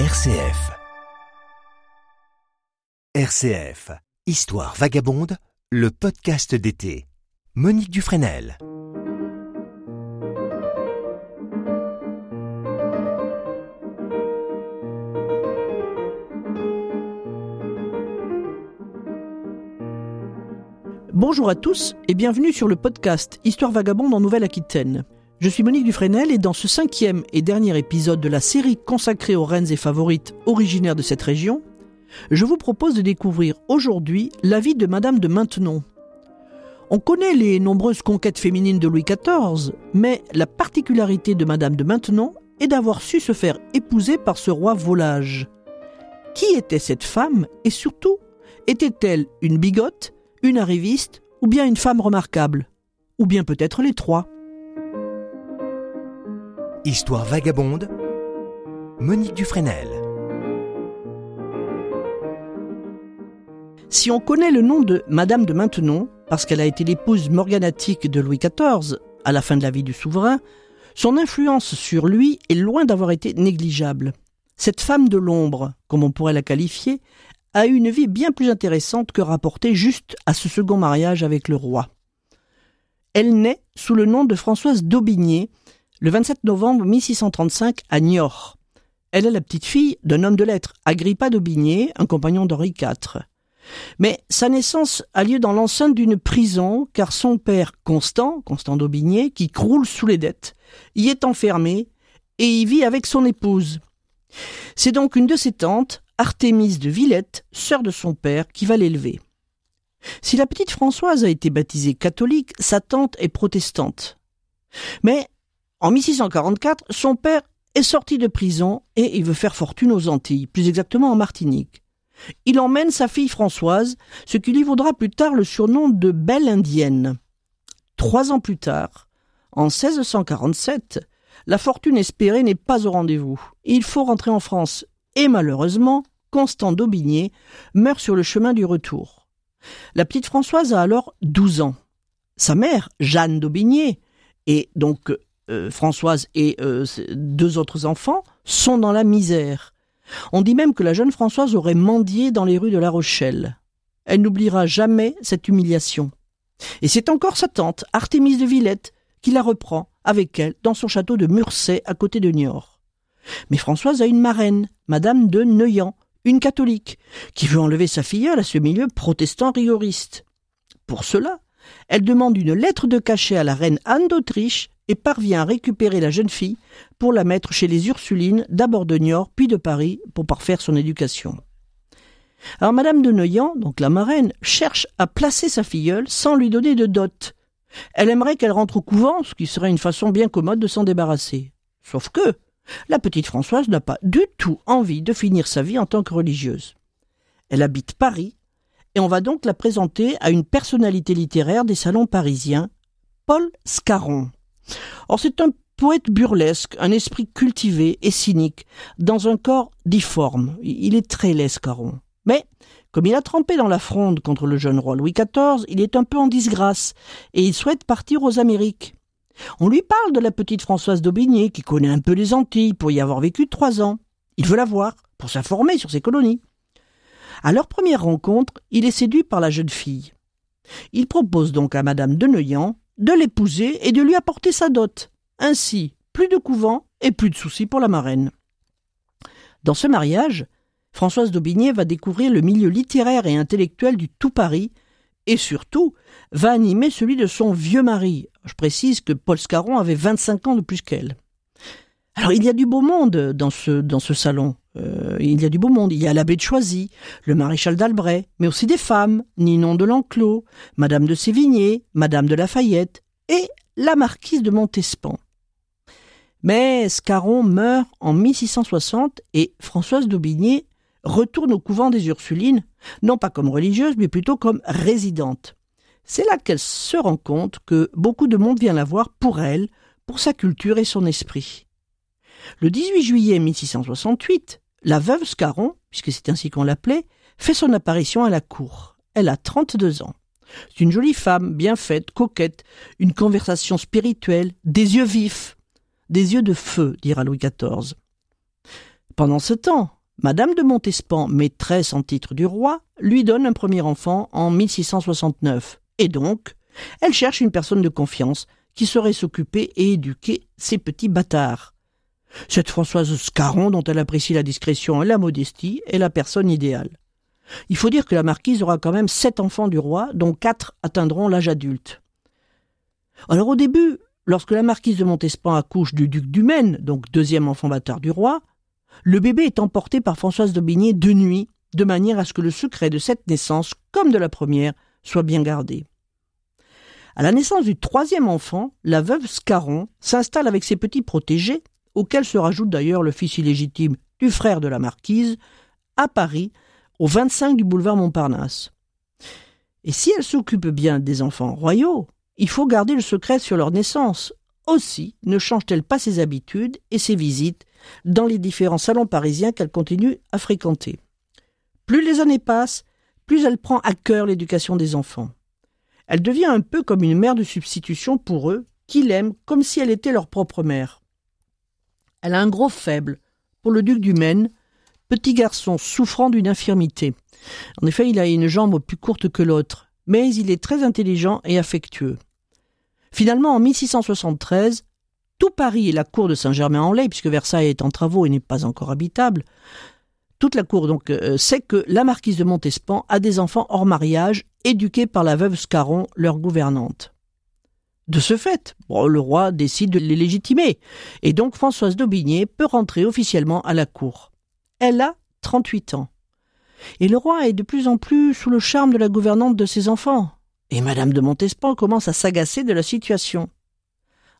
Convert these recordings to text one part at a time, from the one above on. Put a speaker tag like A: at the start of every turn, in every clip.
A: RCF. RCF. Histoire vagabonde, le podcast d'été. Monique Dufresnel.
B: Bonjour à tous et bienvenue sur le podcast Histoire vagabonde en Nouvelle-Aquitaine. Je suis Monique Dufresnel et dans ce cinquième et dernier épisode de la série consacrée aux reines et favorites originaires de cette région, je vous propose de découvrir aujourd'hui la vie de Madame de Maintenon. On connaît les nombreuses conquêtes féminines de Louis XIV, mais la particularité de Madame de Maintenon est d'avoir su se faire épouser par ce roi volage. Qui était cette femme et surtout, était-elle une bigote une arriviste ou bien une femme remarquable? Ou bien peut-être les trois?
A: Histoire vagabonde, Monique Dufresnel.
B: Si on connaît le nom de Madame de Maintenon, parce qu'elle a été l'épouse morganatique de Louis XIV à la fin de la vie du souverain, son influence sur lui est loin d'avoir été négligeable. Cette femme de l'ombre, comme on pourrait la qualifier, a eu une vie bien plus intéressante que rapportée juste à ce second mariage avec le roi. Elle naît sous le nom de Françoise d'Aubigné le 27 novembre 1635 à Niort. Elle est la petite fille d'un homme de lettres, Agrippa d'Aubigné, un compagnon d'Henri IV. Mais sa naissance a lieu dans l'enceinte d'une prison, car son père Constant, Constant d'Aubigné, qui croule sous les dettes, y est enfermé et y vit avec son épouse. C'est donc une de ses tantes, Artémise de Villette, sœur de son père, qui va l'élever. Si la petite Françoise a été baptisée catholique, sa tante est protestante. Mais en 1644, son père est sorti de prison et il veut faire fortune aux Antilles, plus exactement en Martinique. Il emmène sa fille Françoise, ce qui lui vaudra plus tard le surnom de Belle Indienne. Trois ans plus tard, en 1647, la fortune espérée n'est pas au rendez-vous. Il faut rentrer en France et malheureusement, Constant d'Aubigné meurt sur le chemin du retour. La petite Françoise a alors douze ans. Sa mère, Jeanne d'Aubigné, et donc euh, Françoise et euh, deux autres enfants, sont dans la misère. On dit même que la jeune Françoise aurait mendié dans les rues de La Rochelle. Elle n'oubliera jamais cette humiliation. Et c'est encore sa tante, Artémise de Villette, qui la reprend avec elle dans son château de Murset à côté de Niort. Mais Françoise a une marraine, Madame de Neuillan, une catholique, qui veut enlever sa filleule à ce milieu protestant rigoriste. Pour cela, elle demande une lettre de cachet à la reine Anne d'Autriche et parvient à récupérer la jeune fille pour la mettre chez les Ursulines, d'abord de Niort, puis de Paris, pour parfaire son éducation. Alors Madame de Neuillan, donc la marraine, cherche à placer sa filleule sans lui donner de dot. Elle aimerait qu'elle rentre au couvent, ce qui serait une façon bien commode de s'en débarrasser. Sauf que, la petite Françoise n'a pas du tout envie de finir sa vie en tant que religieuse. Elle habite Paris, et on va donc la présenter à une personnalité littéraire des salons parisiens, Paul Scarron. Or c'est un poète burlesque, un esprit cultivé et cynique, dans un corps difforme. Il est très laid, Scarron. Mais, comme il a trempé dans la fronde contre le jeune roi Louis XIV, il est un peu en disgrâce, et il souhaite partir aux Amériques. On lui parle de la petite Françoise d'Aubigné, qui connaît un peu les Antilles pour y avoir vécu trois ans. Il veut la voir, pour s'informer sur ses colonies. À leur première rencontre, il est séduit par la jeune fille. Il propose donc à Madame de Neuillan de l'épouser et de lui apporter sa dot. Ainsi, plus de couvent et plus de soucis pour la marraine. Dans ce mariage, Françoise d'Aubigné va découvrir le milieu littéraire et intellectuel du tout Paris, et surtout va animer celui de son vieux mari. Je précise que Paul Scarron avait 25 ans de plus qu'elle. Alors il y a du beau monde dans ce, dans ce salon. Euh, il y a du beau monde. Il y a l'abbé de Choisy, le maréchal d'Albret, mais aussi des femmes, Ninon de L'Enclos, Madame de Sévigné, Madame de Lafayette et la marquise de Montespan. Mais Scarron meurt en 1660 et Françoise d'Aubigné retourne au couvent des Ursulines, non pas comme religieuse, mais plutôt comme résidente. C'est là qu'elle se rend compte que beaucoup de monde vient la voir pour elle, pour sa culture et son esprit. Le 18 juillet 1668, la veuve Scarron, puisque c'est ainsi qu'on l'appelait, fait son apparition à la cour. Elle a 32 ans. C'est une jolie femme, bien faite, coquette, une conversation spirituelle, des yeux vifs, des yeux de feu, dira Louis XIV. Pendant ce temps, Madame de Montespan, maîtresse en titre du roi, lui donne un premier enfant en 1669. Et donc, elle cherche une personne de confiance qui saurait s'occuper et éduquer ces petits bâtards. Cette Françoise Scarron, dont elle apprécie la discrétion et la modestie, est la personne idéale. Il faut dire que la marquise aura quand même sept enfants du roi, dont quatre atteindront l'âge adulte. Alors au début, lorsque la marquise de Montespan accouche du duc du Maine, donc deuxième enfant bâtard du roi, le bébé est emporté par Françoise d'Aubigné de nuit, de manière à ce que le secret de cette naissance, comme de la première, soit bien gardé. À la naissance du troisième enfant, la veuve Scarron s'installe avec ses petits protégés, auxquels se rajoute d'ailleurs le fils illégitime du frère de la marquise, à Paris, au 25 du boulevard Montparnasse. Et si elle s'occupe bien des enfants royaux, il faut garder le secret sur leur naissance. Aussi ne change-t-elle pas ses habitudes et ses visites dans les différents salons parisiens qu'elle continue à fréquenter. Plus les années passent, plus elle prend à cœur l'éducation des enfants. Elle devient un peu comme une mère de substitution pour eux, qui l'aiment comme si elle était leur propre mère. Elle a un gros faible pour le duc du Maine, petit garçon souffrant d'une infirmité. En effet, il a une jambe plus courte que l'autre, mais il est très intelligent et affectueux. Finalement, en 1673, tout Paris et la cour de Saint-Germain-en-Laye, puisque Versailles est en travaux et n'est pas encore habitable, toute la cour donc euh, sait que la marquise de Montespan a des enfants hors mariage, éduqués par la veuve Scarron, leur gouvernante. De ce fait, le roi décide de les légitimer, et donc Françoise d'Aubigné peut rentrer officiellement à la cour. Elle a 38 ans. Et le roi est de plus en plus sous le charme de la gouvernante de ses enfants. Et Madame de Montespan commence à s'agacer de la situation.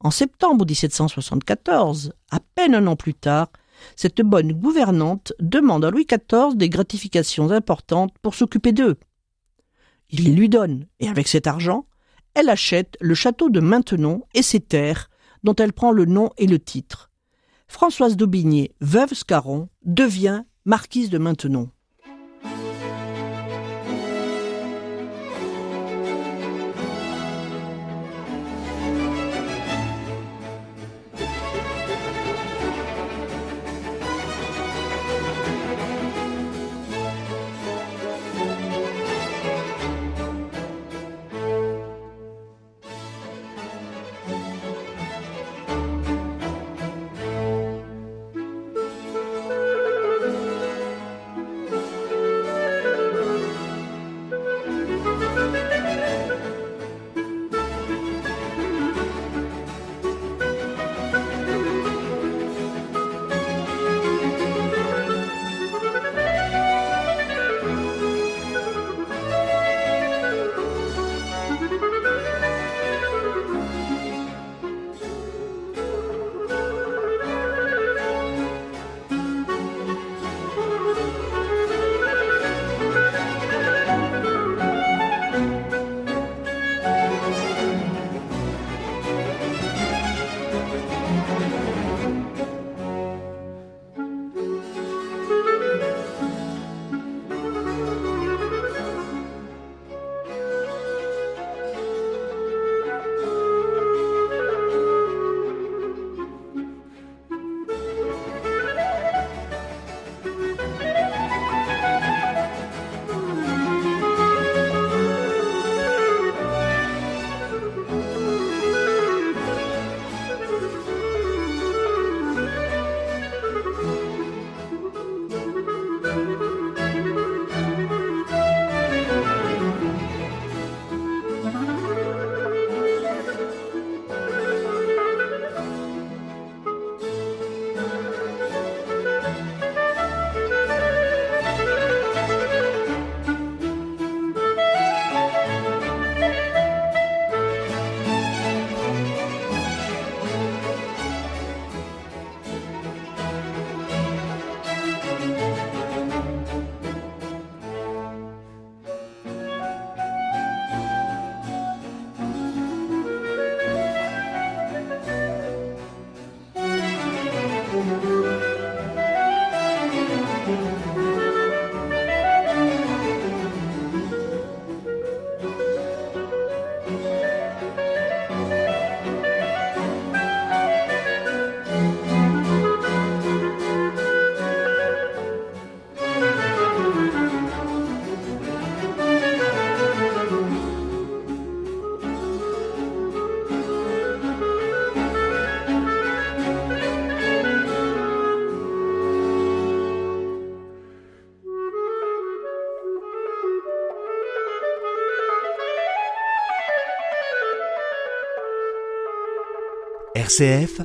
B: En septembre 1774, à peine un an plus tard, cette bonne gouvernante demande à Louis XIV des gratifications importantes pour s'occuper d'eux. Il les lui donne, et avec cet argent, elle achète le château de Maintenon et ses terres, dont elle prend le nom et le titre. Françoise d'Aubigné, veuve Scarron, devient marquise de Maintenon.
A: RCF,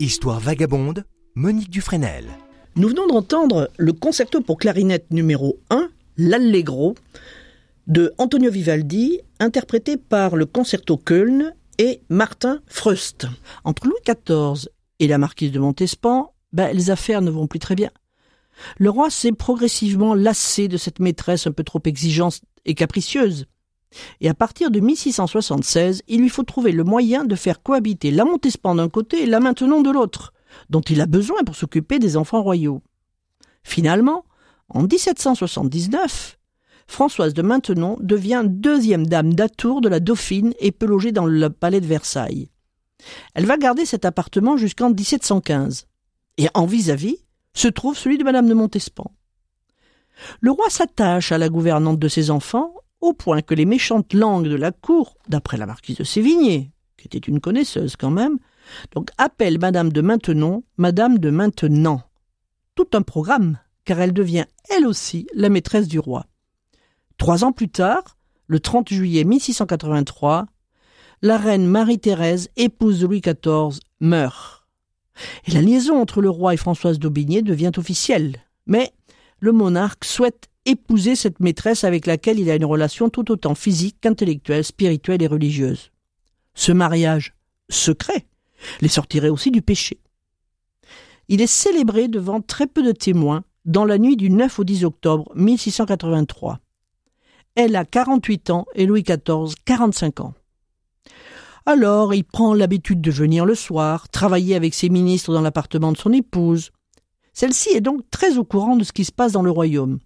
A: Histoire vagabonde, Monique Dufresnel.
B: Nous venons d'entendre le concerto pour clarinette numéro 1, l'Allegro, de Antonio Vivaldi, interprété par le Concerto Köln et Martin Freust. Entre Louis XIV et la marquise de Montespan, ben, les affaires ne vont plus très bien. Le roi s'est progressivement lassé de cette maîtresse un peu trop exigeante et capricieuse. Et à partir de 1676, il lui faut trouver le moyen de faire cohabiter la Montespan d'un côté et la Maintenon de l'autre, dont il a besoin pour s'occuper des enfants royaux. Finalement, en 1779, Françoise de Maintenon devient deuxième dame d'Atour de la Dauphine et peut loger dans le palais de Versailles. Elle va garder cet appartement jusqu'en 1715. Et en vis-à-vis se trouve celui de Madame de Montespan. Le roi s'attache à la gouvernante de ses enfants au point que les méchantes langues de la cour, d'après la marquise de Sévigné, qui était une connaisseuse quand même, donc appellent Madame de Maintenon Madame de Maintenant. Tout un programme, car elle devient elle aussi la maîtresse du roi. Trois ans plus tard, le 30 juillet 1683, la reine Marie-Thérèse, épouse de Louis XIV, meurt. Et la liaison entre le roi et Françoise d'Aubigné devient officielle. Mais le monarque souhaite épouser cette maîtresse avec laquelle il a une relation tout autant physique qu'intellectuelle, spirituelle et religieuse. Ce mariage secret les sortirait aussi du péché. Il est célébré devant très peu de témoins dans la nuit du 9 au 10 octobre 1683. Elle a 48 ans et Louis XIV 45 ans. Alors il prend l'habitude de venir le soir, travailler avec ses ministres dans l'appartement de son épouse. Celle-ci est donc très au courant de ce qui se passe dans le royaume.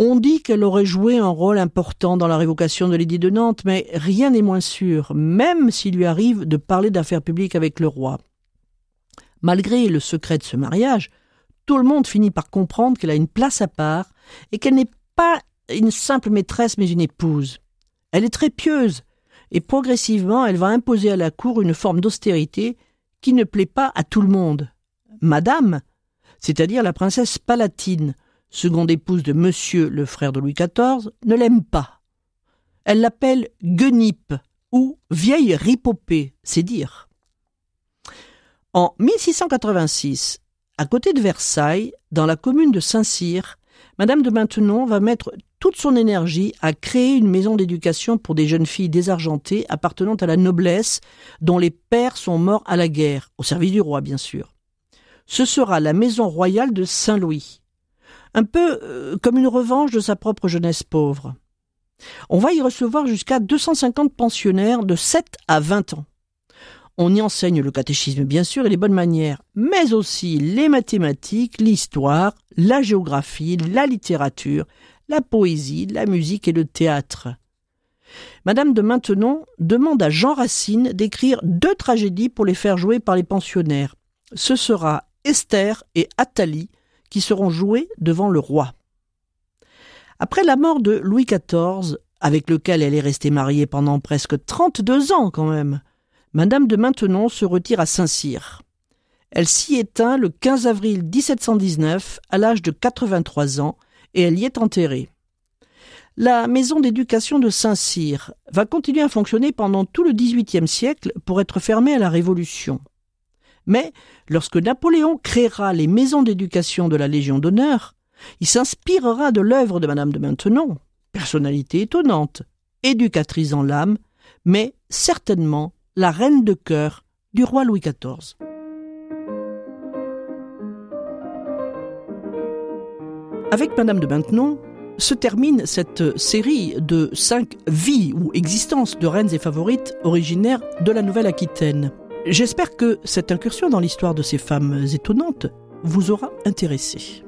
B: On dit qu'elle aurait joué un rôle important dans la révocation de l'édit de Nantes, mais rien n'est moins sûr, même s'il lui arrive de parler d'affaires publiques avec le roi. Malgré le secret de ce mariage, tout le monde finit par comprendre qu'elle a une place à part et qu'elle n'est pas une simple maîtresse mais une épouse. Elle est très pieuse et progressivement elle va imposer à la cour une forme d'austérité qui ne plaît pas à tout le monde. Madame, c'est-à-dire la princesse palatine, seconde épouse de Monsieur le frère de Louis XIV, ne l'aime pas. Elle l'appelle Guenipe ou vieille ripopée, c'est dire. En 1686, à côté de Versailles, dans la commune de Saint-Cyr, Madame de Maintenon va mettre toute son énergie à créer une maison d'éducation pour des jeunes filles désargentées appartenant à la noblesse dont les pères sont morts à la guerre, au service du roi bien sûr. Ce sera la maison royale de Saint-Louis un peu euh, comme une revanche de sa propre jeunesse pauvre. On va y recevoir jusqu'à 250 pensionnaires de 7 à 20 ans. On y enseigne le catéchisme bien sûr et les bonnes manières, mais aussi les mathématiques, l'histoire, la géographie, la littérature, la poésie, la musique et le théâtre. Madame de Maintenon demande à Jean Racine d'écrire deux tragédies pour les faire jouer par les pensionnaires. Ce sera Esther et Athalie, qui seront jouées devant le roi. Après la mort de Louis XIV, avec lequel elle est restée mariée pendant presque 32 ans quand même, Madame de Maintenon se retire à Saint-Cyr. Elle s'y éteint le 15 avril 1719 à l'âge de 83 ans et elle y est enterrée. La maison d'éducation de Saint-Cyr va continuer à fonctionner pendant tout le XVIIIe siècle pour être fermée à la Révolution. Mais lorsque Napoléon créera les maisons d'éducation de la Légion d'honneur, il s'inspirera de l'œuvre de Madame de Maintenon, personnalité étonnante, éducatrice en l'âme, mais certainement la reine de cœur du roi Louis XIV. Avec Madame de Maintenon se termine cette série de cinq vies ou existences de reines et favorites originaires de la Nouvelle-Aquitaine. J'espère que cette incursion dans l'histoire de ces femmes étonnantes vous aura intéressé.